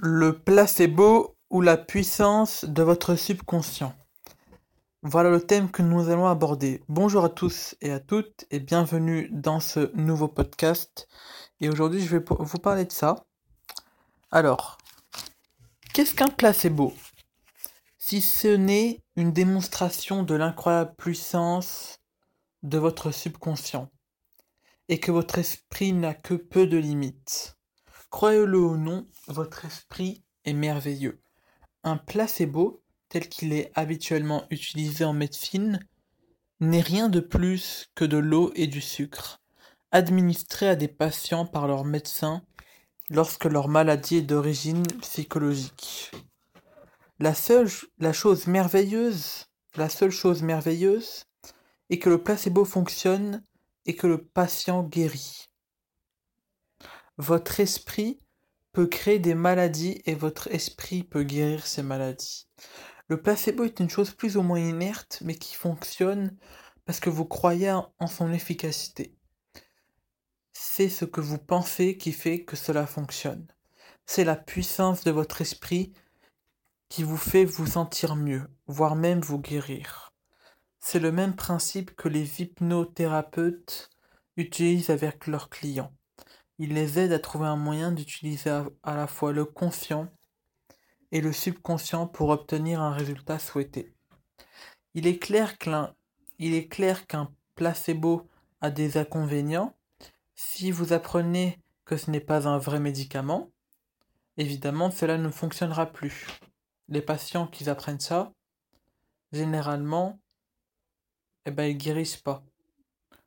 Le placebo ou la puissance de votre subconscient. Voilà le thème que nous allons aborder. Bonjour à tous et à toutes et bienvenue dans ce nouveau podcast. Et aujourd'hui, je vais vous parler de ça. Alors, qu'est-ce qu'un placebo? Si ce n'est une démonstration de l'incroyable puissance de votre subconscient et que votre esprit n'a que peu de limites. Croyez-le ou non, votre esprit est merveilleux. Un placebo, tel qu'il est habituellement utilisé en médecine, n'est rien de plus que de l'eau et du sucre, administrés à des patients par leur médecin lorsque leur maladie est d'origine psychologique. La seule la chose merveilleuse, la seule chose merveilleuse est que le placebo fonctionne et que le patient guérit. Votre esprit peut créer des maladies et votre esprit peut guérir ces maladies. Le placebo est une chose plus ou moins inerte, mais qui fonctionne parce que vous croyez en son efficacité. C'est ce que vous pensez qui fait que cela fonctionne. C'est la puissance de votre esprit qui vous fait vous sentir mieux, voire même vous guérir. C'est le même principe que les hypnothérapeutes utilisent avec leurs clients. Il les aide à trouver un moyen d'utiliser à la fois le conscient et le subconscient pour obtenir un résultat souhaité. Il est clair qu'un, placebo a des inconvénients. Si vous apprenez que ce n'est pas un vrai médicament, évidemment cela ne fonctionnera plus. Les patients qui apprennent ça, généralement, eh ben, ils guérissent pas.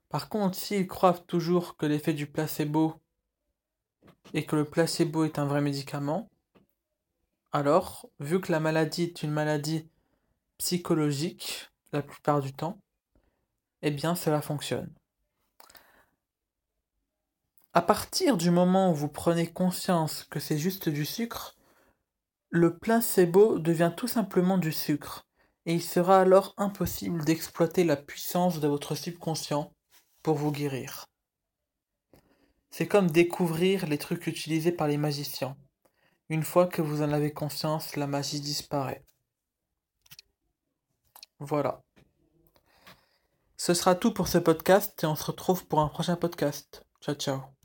Par contre, s'ils croient toujours que l'effet du placebo et que le placebo est un vrai médicament, alors, vu que la maladie est une maladie psychologique la plupart du temps, eh bien cela fonctionne. À partir du moment où vous prenez conscience que c'est juste du sucre, le placebo devient tout simplement du sucre, et il sera alors impossible d'exploiter la puissance de votre subconscient pour vous guérir. C'est comme découvrir les trucs utilisés par les magiciens. Une fois que vous en avez conscience, la magie disparaît. Voilà. Ce sera tout pour ce podcast et on se retrouve pour un prochain podcast. Ciao ciao.